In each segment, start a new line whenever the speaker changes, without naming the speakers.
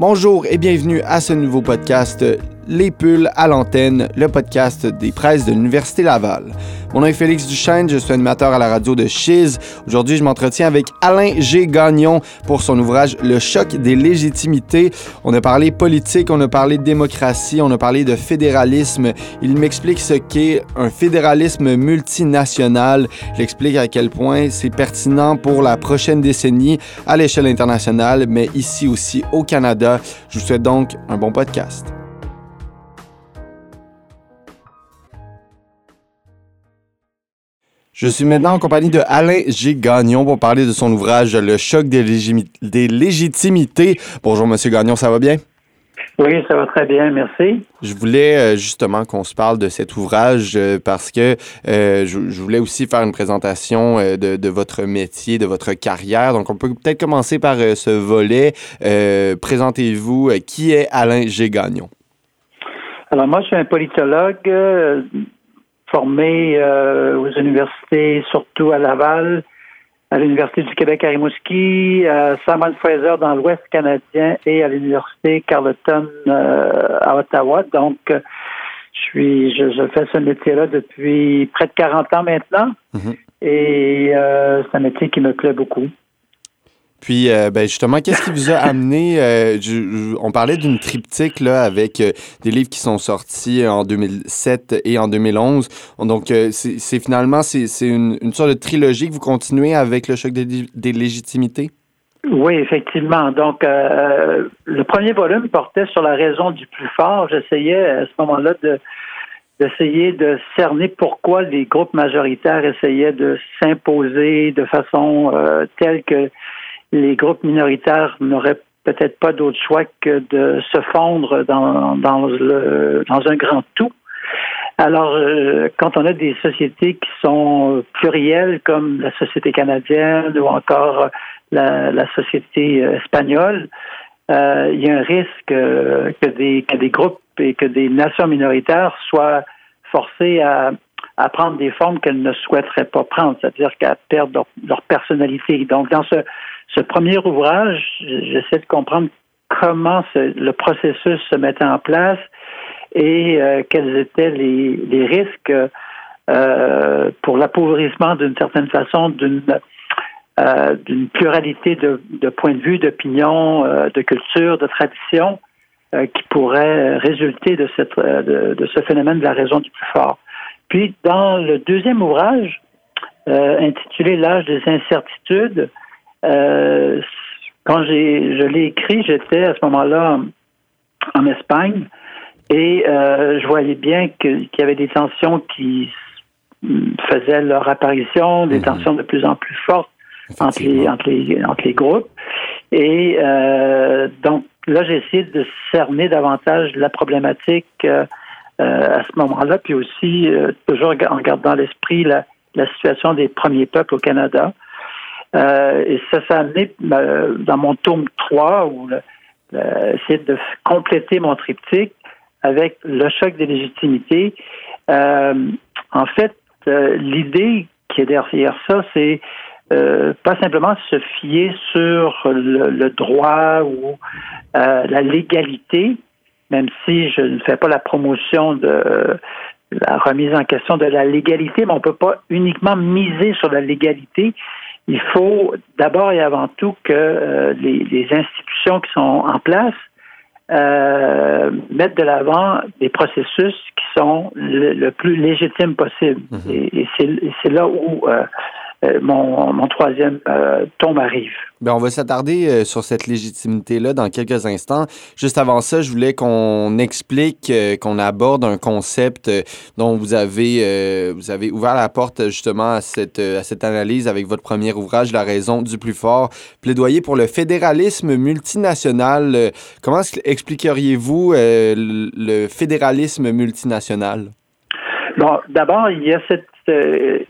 Bonjour et bienvenue à ce nouveau podcast Les Pulls à l'antenne, le podcast des presses de l'Université Laval. Mon nom est Félix Duchesne, je suis animateur à la radio de Chiz. Aujourd'hui, je m'entretiens avec Alain G. Gagnon pour son ouvrage Le choc des légitimités. On a parlé politique, on a parlé démocratie, on a parlé de fédéralisme. Il m'explique ce qu'est un fédéralisme multinational. Il explique à quel point c'est pertinent pour la prochaine décennie à l'échelle internationale, mais ici aussi au Canada. Je vous souhaite donc un bon podcast. Je suis maintenant en compagnie de Alain G. Gagnon pour parler de son ouvrage Le choc des, des légitimités. Bonjour, Monsieur Gagnon, ça va bien?
Oui, ça va très bien, merci.
Je voulais euh, justement qu'on se parle de cet ouvrage euh, parce que euh, je, voulais aussi faire une présentation de, de, votre métier, de votre carrière. Donc, on peut peut-être commencer par ce volet. Présentez-vous. qui est Alain G. Gagnon?
Alors, moi, je suis un politologue formé euh, aux universités, surtout à Laval, à l'Université du Québec à Rimouski, à Simon Fraser dans l'Ouest canadien et à l'Université Carleton euh, à Ottawa. Donc, je suis, je, fais ce métier-là depuis près de 40 ans maintenant. Mm-hmm. Et euh, c'est un métier qui me plaît beaucoup.
Puis, euh, ben justement, qu'est-ce qui vous a amené? Euh, on parlait d'une triptyque là, avec euh, des livres qui sont sortis en 2007 et en 2011. Donc, c'est finalement c'est une, sorte de trilogie que vous continuez avec le choc des, des légitimités?
Oui, effectivement. Donc, le premier volume portait sur la raison du plus fort. J'essayais à ce moment-là de d'essayer de cerner pourquoi les groupes majoritaires essayaient de s'imposer de façon telle que les groupes minoritaires n'auraient peut-être pas d'autre choix que de se fondre dans, dans, le, dans un grand tout. Alors, euh, quand on a des sociétés qui sont plurielles, comme la société canadienne ou encore la, la société espagnole, euh, il y a un risque que, des, que des groupes et que des nations minoritaires soient forcés à, à prendre des formes qu'elles ne souhaiteraient pas prendre, c'est-à-dire qu'à perdre leur, leur, personnalité. Donc, dans ce, ce premier ouvrage, j'essaie de comprendre comment le processus se mettait en place et euh, quels étaient les, risques euh, pour l'appauvrissement d'une certaine façon d'une euh, pluralité de, points de vue, d'opinions, de culture, de traditions qui pourraient résulter de, ce phénomène de la raison du plus fort. Puis, dans le deuxième ouvrage, intitulé L'âge des incertitudes, euh, quand j'ai, je l'ai écrit, j'étais à ce moment-là en, Espagne et euh, je voyais bien qu'il y avait des tensions qui faisaient leur apparition, des mhm. tensions de plus en plus fortes entre les, entre les, entre les groupes. Et euh, donc là, j'ai essayé de cerner davantage la problématique euh, à ce moment-là, puis aussi toujours en gardant à l'esprit la, la situation des premiers peuples au Canada. Euh, et ça s'est amené euh, dans mon tome 3 où essayer de compléter mon triptyque avec le choc des légitimités. Euh, en fait, l'idée qui est derrière ça, c'est pas simplement se fier sur le, droit ou la légalité, même si je ne fais pas la promotion de la remise en question de la légalité, mais on ne peut pas uniquement miser sur la légalité il faut d'abord et avant tout que euh, les, institutions qui sont en place euh, mettent de l'avant des processus qui sont le, plus légitimes possible. Mhm. Et, c'est là où euh, mon, mon, troisième euh, tombe arrive.
Bien, on va s'attarder euh, sur cette légitimité-là dans quelques instants. Juste avant ça, je voulais qu'on explique, qu'on aborde un concept dont vous avez, vous avez ouvert la porte justement à cette, à cette analyse avec votre premier ouvrage, La raison du plus fort, plaidoyer pour le fédéralisme multinational. Comment expliqueriez-vous le fédéralisme multinational?
Bon, d'abord, il y a cette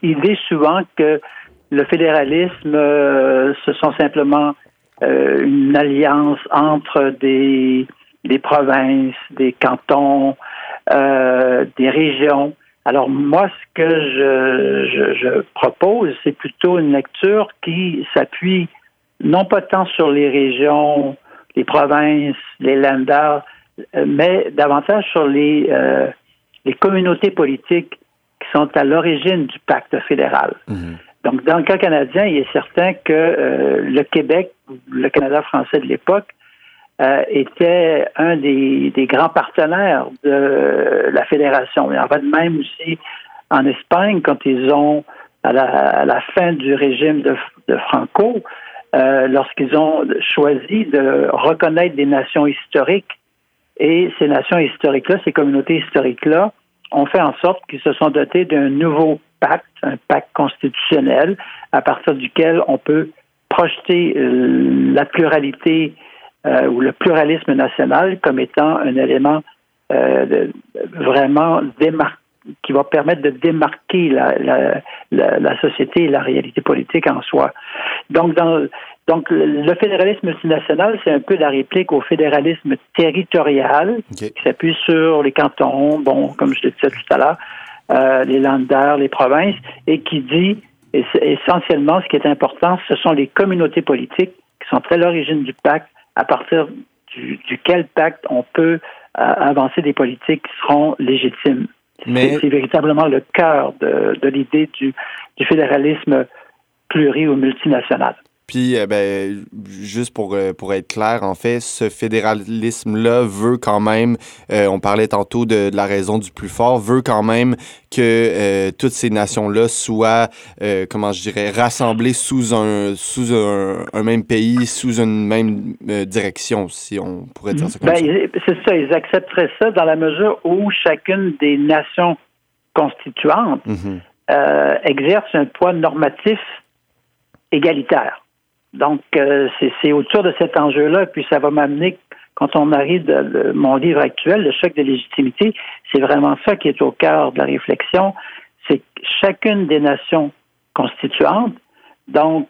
idée souvent que le fédéralisme, euh, ce sont simplement euh, une alliance entre des, provinces, des cantons, euh, des régions. Alors moi, ce que je, propose, c'est plutôt une lecture qui s'appuie non pas tant sur les régions les provinces, les lenders, mais davantage sur les, les communautés politiques qui sont à l'origine du pacte fédéral. Mhm. Donc, dans le cas canadien, il est certain que le Québec, le Canada français de l'époque, euh, était un des, grands partenaires de la fédération. Et en fait, même aussi en Espagne, quand ils ont, à la, fin du régime de, Franco, euh, lorsqu'ils ont choisi de reconnaître des nations historiques, et ces nations historiques-là, ces communautés historiques-là, ont fait en sorte qu'ils se sont dotés d'un nouveau pacte, un pacte constitutionnel, à partir duquel on peut projeter euh, la pluralité euh, ou le pluralisme national comme étant un élément euh, vraiment qui va permettre de démarquer la, la, la, société et la réalité politique en soi. Donc, dans, donc le fédéralisme multinational, c'est un peu la réplique au fédéralisme territorial qui s'appuie sur les cantons, bon, comme je le disais tout à l'heure, euh, les landers, les provinces, et qui dit essentiellement ce qui est important, ce sont les communautés politiques qui sont à l'origine du pacte à partir du, duquel pacte on peut euh, avancer des politiques qui seront légitimes. Mais... C'est véritablement le cœur de, l'idée du, du fédéralisme pluri ou multinational.
Puis, euh, ben, juste pour, euh, pour être clair, en fait, ce fédéralisme-là veut quand même, euh, on parlait tantôt de, la raison du plus fort, veut quand même que toutes ces nations-là soient, comment je dirais, rassemblées sous un, sous un, même pays, sous une même direction, si on pourrait dire ça comme
ben, ça. C'est ça, ils accepteraient ça dans la mesure où chacune des nations constituantes mhm. exerce un poids normatif égalitaire. Donc, euh, c'est autour de cet enjeu-là, puis ça va m'amener, quand on arrive de, mon livre actuel, le choc de légitimité, c'est vraiment ça qui est au cœur de la réflexion, c'est chacune des nations constituantes, donc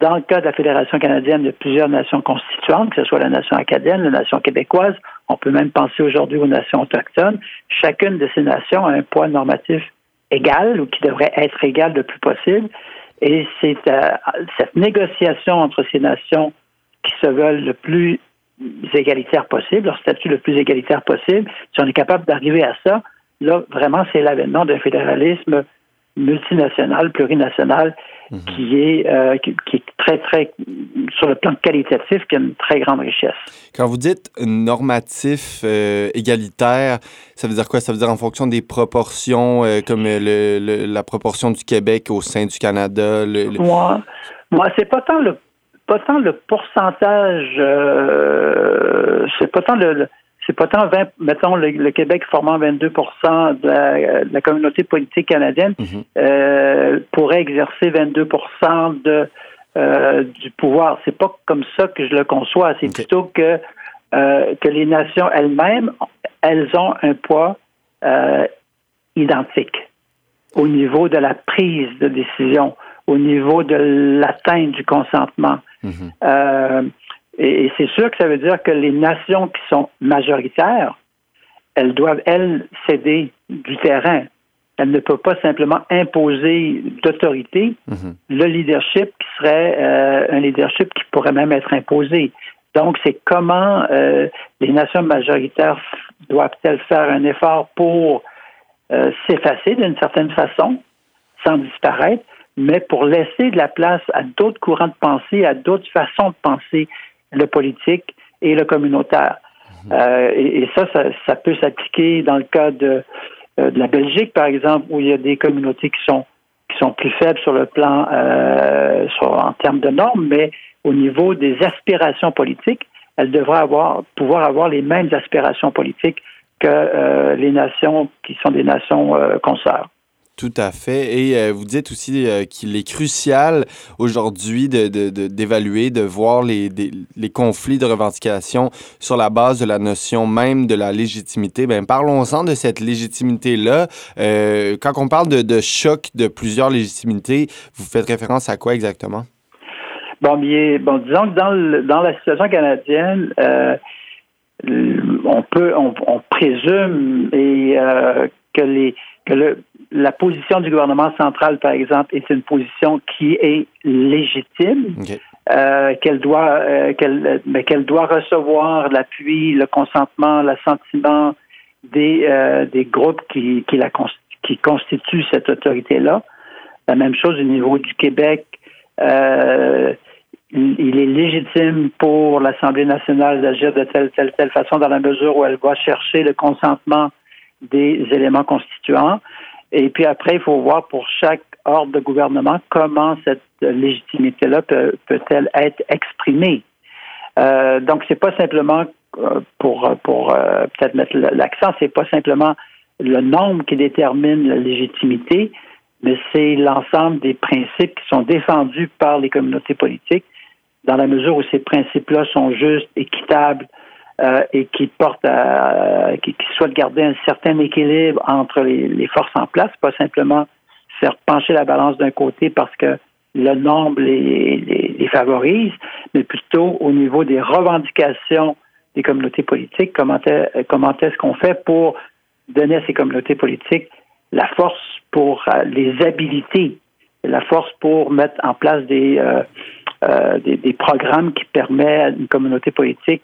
dans le cas de la Fédération canadienne, de plusieurs nations constituantes, que ce soit la nation acadienne, la nation québécoise, on peut même penser aujourd'hui aux nations autochtones, chacune de ces nations a un poids normatif égal ou qui devrait être égal le plus possible. Et c'est euh, cette négociation entre ces nations qui se veulent le plus égalitaire possible, leur statut le plus égalitaire possible, si on est capable d'arriver à ça, là, vraiment, c'est l'avènement d'un fédéralisme multinational, plurinational, mhm. qui, est, euh, qui, est très, très, sur le plan qualitatif, qui a une très grande richesse.
Quand vous dites normatif euh, égalitaire, ça veut dire quoi? Ça veut dire en fonction des proportions, euh, comme le, la proportion du Québec au sein du Canada?
Moi, moi c'est pas tant le pas tant le pourcentage, c'est pas tant le c'est pas tant 20, mettons, le, Québec formant 22% de la, communauté politique canadienne mhm. euh, pourrait exercer 22% de, euh, du pouvoir. C'est pas comme ça que je le conçois. C'est plutôt que, euh, que les nations elles-mêmes, elles ont un poids identique au niveau de la prise de décision, au niveau de l'atteinte du consentement. Mhm. Et, c'est sûr que ça veut dire que les nations qui sont majoritaires, elles doivent, elles, céder du terrain. Elles ne peuvent pas simplement imposer d'autorité mhm. le leadership qui serait euh, un leadership qui pourrait même être imposé. Donc, c'est comment euh, les nations majoritaires doivent-elles faire un effort pour euh, s'effacer d'une certaine façon, sans disparaître, mais pour laisser de la place à d'autres courants de pensée, à d'autres façons de penser le politique et le communautaire. Mhm. Euh, et, ça, ça, peut s'appliquer dans le cas de, euh, de, la Belgique, par exemple, où il y a des communautés qui sont qui sont plus faibles sur le plan euh, en termes de normes, mais au niveau des aspirations politiques, elles devraient avoir pouvoir avoir les mêmes aspirations politiques que les nations qui sont des nations consoeurs.
Tout à fait. Et euh, vous dites aussi euh, qu'il est crucial aujourd'hui d'évaluer, de, de, voir les, les, conflits de revendication sur la base de la notion même de la légitimité. Ben, parlons-en de cette légitimité-là. Euh, quand on parle de, choc de plusieurs légitimités, vous faites référence à quoi exactement?
Bon, bien, bon disons que dans, dans la situation canadienne, on peut, on, présume et que les que le la position du gouvernement central, par exemple, est une position qui est légitime, euh, qu'elle doit, euh, qu'elle, mais qu'elle doit recevoir l'appui, le consentement, l'assentiment des, euh, des groupes qui, qui, la, qui constituent cette autorité-là. La même chose au niveau du Québec. Euh, il est légitime pour l'Assemblée nationale d'agir de telle, telle, telle façon dans la mesure où elle va chercher le consentement des éléments constituants. Et puis après, il faut voir pour chaque ordre de gouvernement comment cette légitimité-là peut, elle être exprimée. Euh, donc, c'est pas simplement euh, pour, pour euh, peut-être mettre l'accent, c'est pas simplement le nombre qui détermine la légitimité, mais c'est l'ensemble des principes qui sont défendus par les communautés politiques dans la mesure où ces principes-là sont justes, équitables euh, et qui portent à, qui, qui, souhaitent garder un certain équilibre entre les, forces en place, pas simplement faire pencher la balance d'un côté parce que le nombre les, les, favorise, mais plutôt au niveau des revendications des communautés politiques, comment, comment est-ce qu'on fait pour donner à ces communautés politiques la force pour euh, les habiliter, la force pour mettre en place des, euh, euh, des, programmes qui permettent à une communauté politique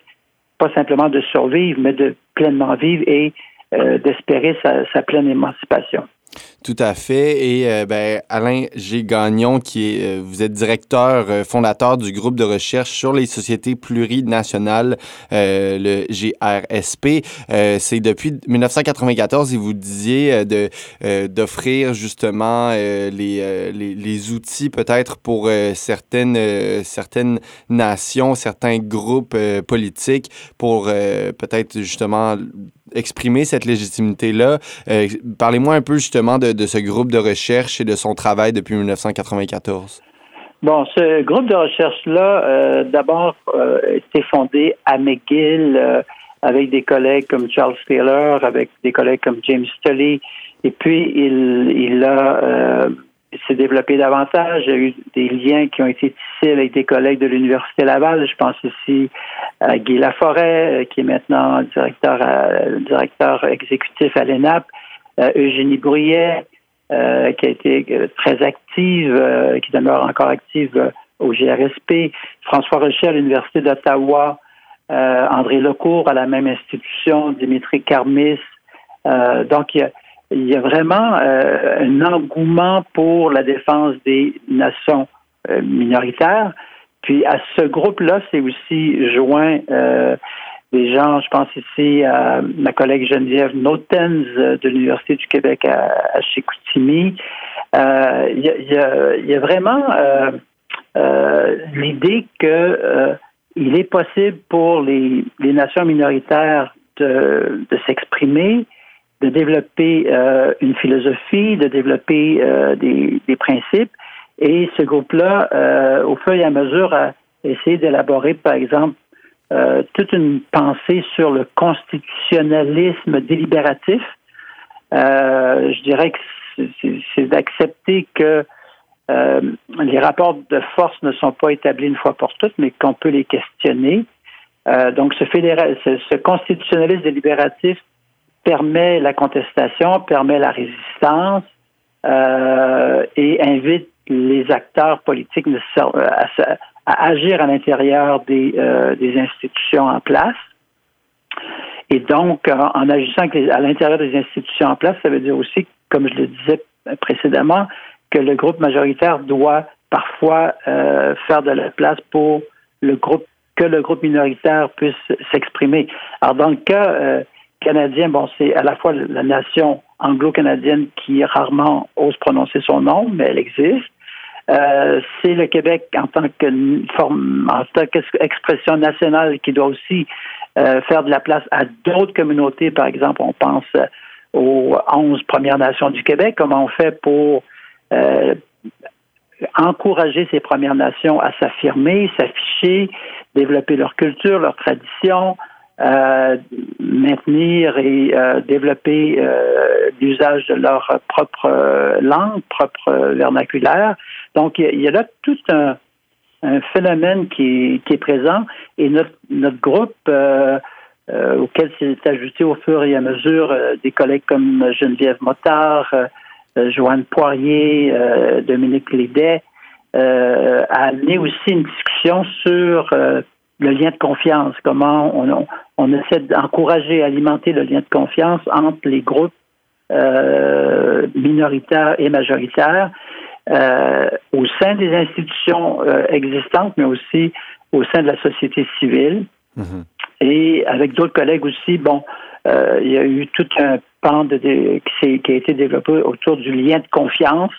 pas simplement de survivre, mais de pleinement vivre et euh, d'espérer sa pleine émancipation.
Tout à fait. Et euh, ben, Alain G. Gagnon, qui est, euh, vous êtes directeur euh, fondateur du groupe de recherche sur les sociétés plurinationales, le GRSP. c'est depuis 1994, et vous disiez de d'offrir justement les, les, les, outils peut-être pour certaines, certaines nations, certains groupes politiques pour peut-être justement exprimer cette légitimité-là. Euh, parlez-moi un peu justement de, ce groupe de recherche et de son travail depuis 1994.
Bon, ce groupe de recherche-là, euh, d'abord, euh, été fondé à McGill avec des collègues comme Charles Taylor, avec des collègues comme James Tully, et puis il, il a s'est développé davantage. A eu des liens qui ont été tissés avec des collègues de l'Université Laval. Je pense ici à Guy Laforêt, euh, qui est maintenant directeur, euh, directeur exécutif à l'ENAP, euh, Eugénie Bruyet, qui a été très active, qui demeure encore active au GRSP, François Rocher à l'Université d'Ottawa, André Lecourt à la même institution, Dimitri Carmis. donc, il y a il y a vraiment euh, un engouement pour la défense des nations euh, minoritaires. Puis à ce groupe-là, c'est aussi joint euh, des gens, je pense ici à ma collègue Geneviève Notens de l'Université du Québec à, à Chicoutimi. Il y, a, y, a, vraiment l'idée que il est possible pour les, les nations minoritaires de, de s'exprimer, de développer euh, une philosophie, de développer euh, des, des, principes. Et ce groupe-là, euh, au fur et à mesure, a essayé d'élaborer, par exemple, toute une pensée sur le constitutionnalisme délibératif. je dirais que c'est d'accepter que les rapports de force ne sont pas établis une fois pour toutes, mais qu'on peut les questionner. donc, ce, fédéral, ce, ce constitutionnalisme délibératif permet la contestation, permet la résistance euh, et invite les acteurs politiques à, agir à l'intérieur des, euh, des, institutions en place. Et donc, en, agissant à l'intérieur des institutions en place, ça veut dire aussi, comme je le disais précédemment, que le groupe majoritaire doit parfois euh, faire de la place pour le groupe que le groupe minoritaire puisse s'exprimer. Alors, dans le cas canadien, bon, c'est à la fois la nation anglo-canadienne qui rarement ose prononcer son nom, mais elle existe. Euh, c'est le Québec en tant que forme, en tant qu'expression nationale qui doit aussi euh, faire de la place à d'autres communautés. Par exemple, on pense aux 11 Premières Nations du Québec. Comment on fait pour euh, encourager ces Premières Nations à s'affirmer, s'afficher, développer leur culture, leur tradition, euh, maintenir et euh, développer euh, l'usage de leur propre langue, propre vernaculaire. Donc, il y, a là tout un, phénomène qui, qui, est présent et notre, notre groupe auquel s'est ajouté au fur et à mesure des collègues comme Geneviève Motard, Joanne Poirier, Dominique Lédet, a amené aussi une discussion sur le lien de confiance, comment on, on essaie d'encourager, alimenter le lien de confiance entre les groupes euh, minoritaires et majoritaires euh, au sein des institutions euh, existantes, mais aussi au sein de la société civile. Mm-hmm. Et avec d'autres collègues aussi, bon, il y a eu tout un pan de, qui, qui, a été développé autour du lien de confiance.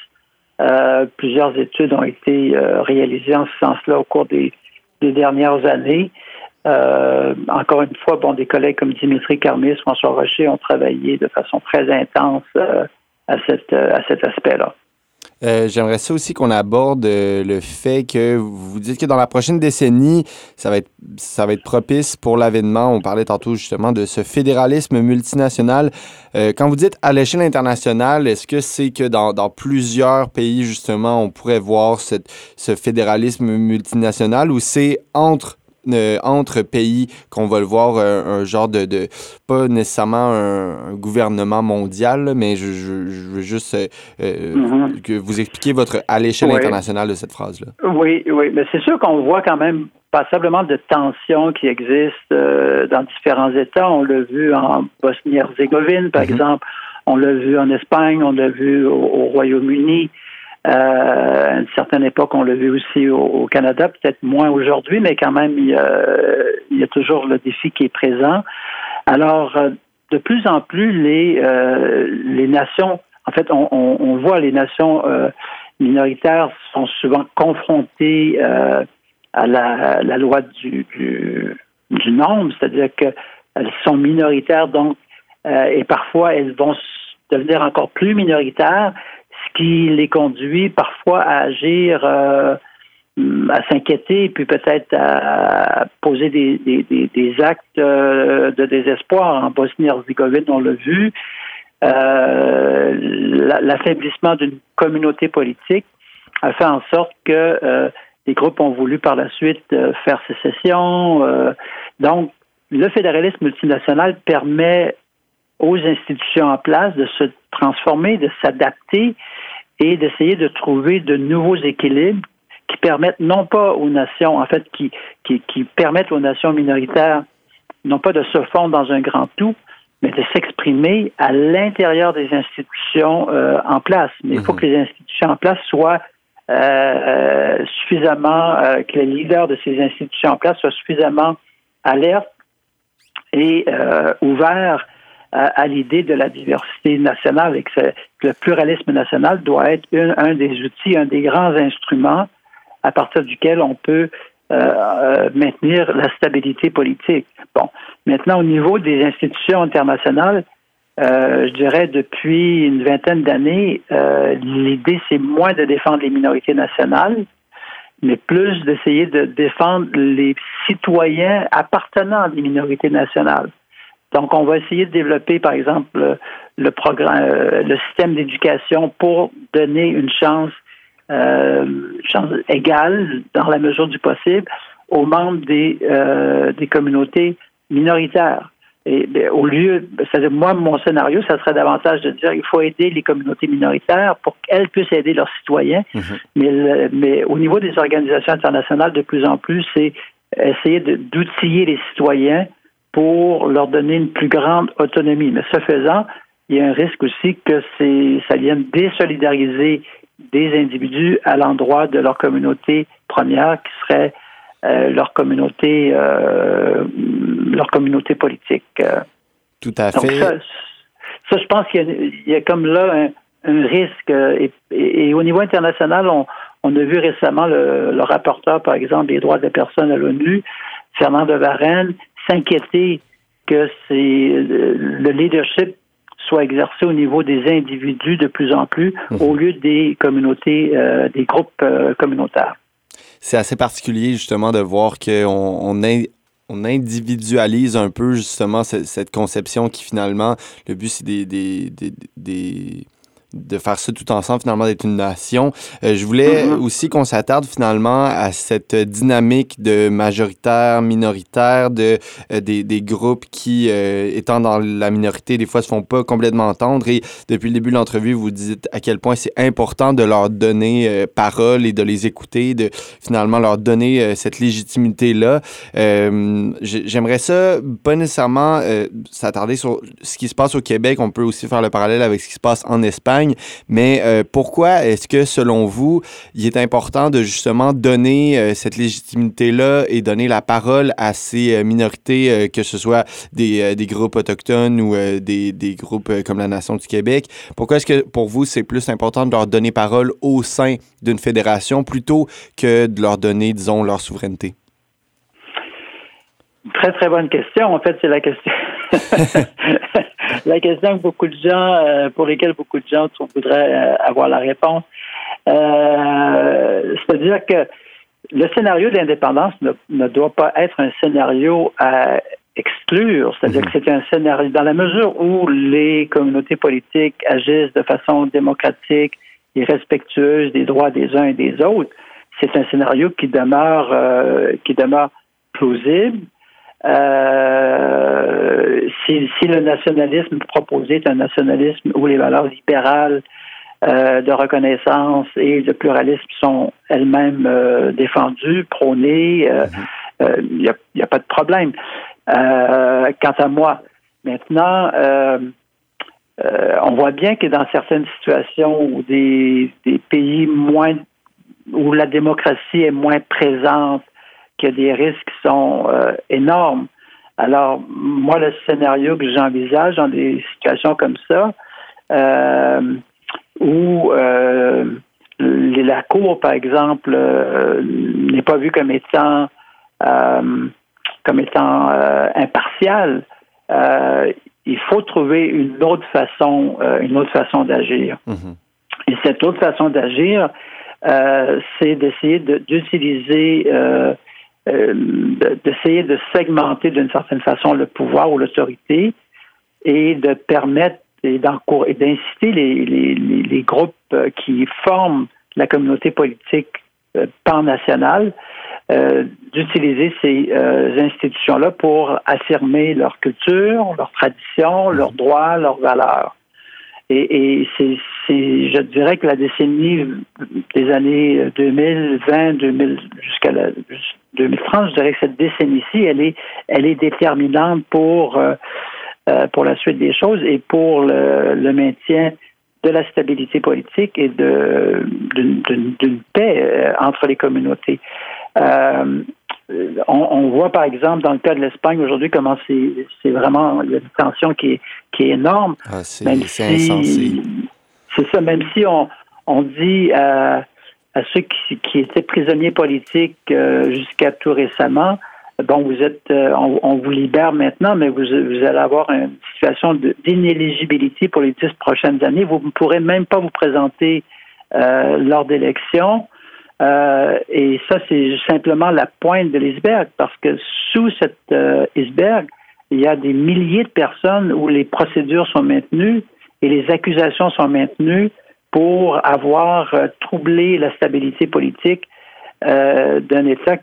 plusieurs études ont été réalisées en ce sens-là au cours des, des dernières années. Euh, encore une fois, bon, des collègues comme Dimitri Carmis, François Rocher ont travaillé de façon très intense euh, à, cette, euh, à cet aspect-là.
J'aimerais ça aussi qu'on aborde le fait que vous dites que dans la prochaine décennie, ça va être, ça va être propice pour l'avènement. On parlait tantôt justement de ce fédéralisme multinational. quand vous dites à l'échelle internationale, est-ce que c'est que dans, dans, plusieurs pays, justement, on pourrait voir ce fédéralisme multinational ou c'est entre euh, entre pays qu'on va le voir euh, un, genre de, de, pas nécessairement un, gouvernement mondial, mais je, veux juste euh, mm-hmm. que vous expliquiez votre à l'échelle internationale de cette phrase-là.
Oui, oui, mais c'est sûr qu'on voit quand même passablement de tensions qui existent dans différents États. On l'a vu en Bosnie-Herzégovine, par mm-hmm. exemple. On l'a vu en Espagne, on l'a vu au Royaume-Uni. Euh, à une certaine époque, on l'a vu aussi au, Canada, peut-être moins aujourd'hui, mais quand même, il y, a, toujours le défi qui est présent. Alors, euh, de plus en plus, les, euh, les nations, en fait, on, voit les nations minoritaires sont souvent confrontées à la, loi du, du, nombre, c'est-à-dire qu'elles sont minoritaires, donc, et parfois elles vont devenir encore plus minoritaires qui les conduit parfois à agir, euh, à s'inquiéter, puis peut-être à poser des, actes euh, de désespoir. En Bosnie-Herzégovine, on l'a vu. Euh, l'affaiblissement d'une communauté politique a fait en sorte que les groupes ont voulu par la suite faire sécession. donc, le fédéralisme multinational permet aux institutions en place de se transformer, de s'adapter et d'essayer de trouver de nouveaux équilibres qui permettent non pas aux nations, en fait, qui, qui, qui permettent aux nations minoritaires non pas de se fondre dans un grand tout, mais de s'exprimer à l'intérieur des institutions euh, en place. Mais il faut mhm. que les institutions en place soient euh, euh suffisamment, euh, que les leaders de ces institutions en place soient suffisamment alertes et ouverts à, l'idée de la diversité nationale et que, le pluralisme national doit être un des outils, un des grands instruments à partir duquel on peut euh, euh, maintenir la stabilité politique. Bon, maintenant au niveau des institutions internationales, euh, je dirais depuis une vingtaine d'années, l'idée c'est moins de défendre les minorités nationales, mais plus d'essayer de défendre les citoyens appartenant à des minorités nationales. Donc, on va essayer de développer, par exemple, le programme, euh, le système d'éducation pour donner une chance, euh, chance égale, dans la mesure du possible, aux membres des, euh, des communautés minoritaires. Et ben, au lieu, c'est-à-dire moi, mon scénario, ça serait davantage de dire qu'il faut aider les communautés minoritaires pour qu'elles puissent aider leurs citoyens. Mm-hmm. mais, mais au niveau des organisations internationales, de plus en plus, c'est essayer d'outiller les citoyens pour leur donner une plus grande autonomie. Mais ce faisant, il y a un risque aussi que ça vienne désolidariser des individus à l'endroit de leur communauté première, qui serait euh, leur communauté, euh, leur communauté politique.
Tout à fait.
Ça, ça, je pense qu'il y, a comme là un, risque. Et, au niveau international, on, a vu récemment le, le, rapporteur, par exemple, des droits des personnes à l'ONU, Fernand de Varenne, s'inquiéter que c'est le leadership soit exercé au niveau des individus de plus en plus mhm. au lieu des communautés, euh, des groupes euh, communautaires.
C'est assez particulier justement de voir qu'on on, on, individualise un peu justement cette, conception qui finalement, le but c'est des, des, des, de faire ça tout ensemble, finalement, d'être une nation. Euh, je voulais mm-hmm. aussi qu'on s'attarde finalement à cette dynamique de majoritaire, minoritaire, de, euh, des, des, groupes qui, euh, étant dans la minorité, des fois se font pas complètement entendre. Et depuis le début de l'entrevue, vous dites à quel point c'est important de leur donner parole et de les écouter, de finalement leur donner cette légitimité-là. J'aimerais ça, pas nécessairement s'attarder sur ce qui se passe au Québec. On peut aussi faire le parallèle avec ce qui se passe en Espagne mais euh, pourquoi est-ce que, selon vous, il est important de justement donner euh, cette légitimité-là et donner la parole à ces euh, minorités, que ce soit des, des groupes autochtones ou des, des, groupes comme la Nation du Québec? Pourquoi est-ce que, pour vous, c'est plus important de leur donner parole au sein d'une fédération plutôt que de leur donner, disons, leur souveraineté?
Très, très bonne question. En fait, c'est la question. la question que beaucoup de gens, euh, pour lesquels beaucoup de gens voudraient euh, avoir la réponse. Euh, c'est-à-dire que le scénario de l'indépendance ne, doit pas être un scénario à exclure, c'est-à-dire que c'est un scénario dans la mesure où les communautés politiques agissent de façon démocratique et respectueuse des droits des uns et des autres. C'est un scénario qui demeure qui demeure plausible, euh, si, si, le nationalisme proposé est un nationalisme où les valeurs libérales euh, de reconnaissance et de pluralisme sont elles-mêmes euh, défendues, prônées, il n'y mhm. a, a, pas de problème. quant à moi, maintenant, on voit bien que dans certaines situations où des, des pays moins où la démocratie est moins présente, qu'il y a des risques qui sont euh, énormes. Alors, moi, le scénario que j'envisage dans des situations comme ça, euh, où euh, la Cour, par exemple, n'est pas vue comme étant comme étant impartiale, il faut trouver une autre façon, une autre façon d'agir. Mm-hmm. Et cette autre façon d'agir, c'est d'essayer d'utiliser euh, d'essayer de segmenter d'une certaine façon le pouvoir ou l'autorité et de permettre et d'inciter les, les, les, groupes euh, qui forment la communauté politique euh, pan-nationale d'utiliser ces institutions-là pour affirmer leur culture, leur tradition, leurs droits, leurs valeurs. Et, et c'est, je dirais que la décennie des années 2020, 2000, jusqu'à la, 2030, je dirais que cette décennie-ci, elle est, elle est déterminante pour, euh, euh, pour la suite des choses et pour le, le maintien de la stabilité politique et de, d'une, paix euh, entre les communautés. Euh, on, on, voit par exemple dans le cas de l'Espagne aujourd'hui comment c'est, vraiment il y a une tension qui est, qui est énorme.
Ah, c'est, même si,
C'est ça, même si on, on dit euh, à ceux qui, étaient prisonniers politiques euh, jusqu'à tout récemment, bon, vous êtes, euh, on, vous libère maintenant, mais vous, allez avoir une situation d'inéligibilité pour les dix prochaines années. Vous ne pourrez même pas vous présenter euh, lors d'élections. Et ça, c'est simplement la pointe de l'iceberg, parce que sous cette iceberg, il y a des milliers de personnes où les procédures sont maintenues et les accusations sont maintenues pour avoir euh, troublé la stabilité politique euh, d'un État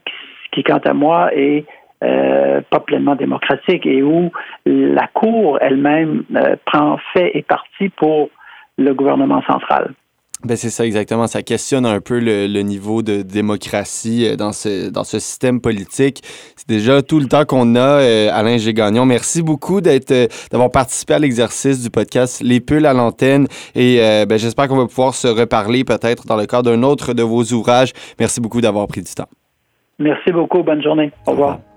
qui, quant à moi, est euh, pas pleinement démocratique et où la Cour elle-même prend fait et partie pour le gouvernement central.
Ben c'est ça exactement. Ça questionne un peu le, niveau de démocratie euh, dans ce, dans ce système politique. C'est déjà tout le temps qu'on a, euh, Alain Gégagnon. Merci beaucoup d'être, euh, d'avoir participé à l'exercice du podcast Les Pulls à l'antenne. Et ben, j'espère qu'on va pouvoir se reparler peut-être dans le cadre d'un autre de vos ouvrages. Merci beaucoup d'avoir pris du temps.
Merci beaucoup. Bonne journée. Au revoir.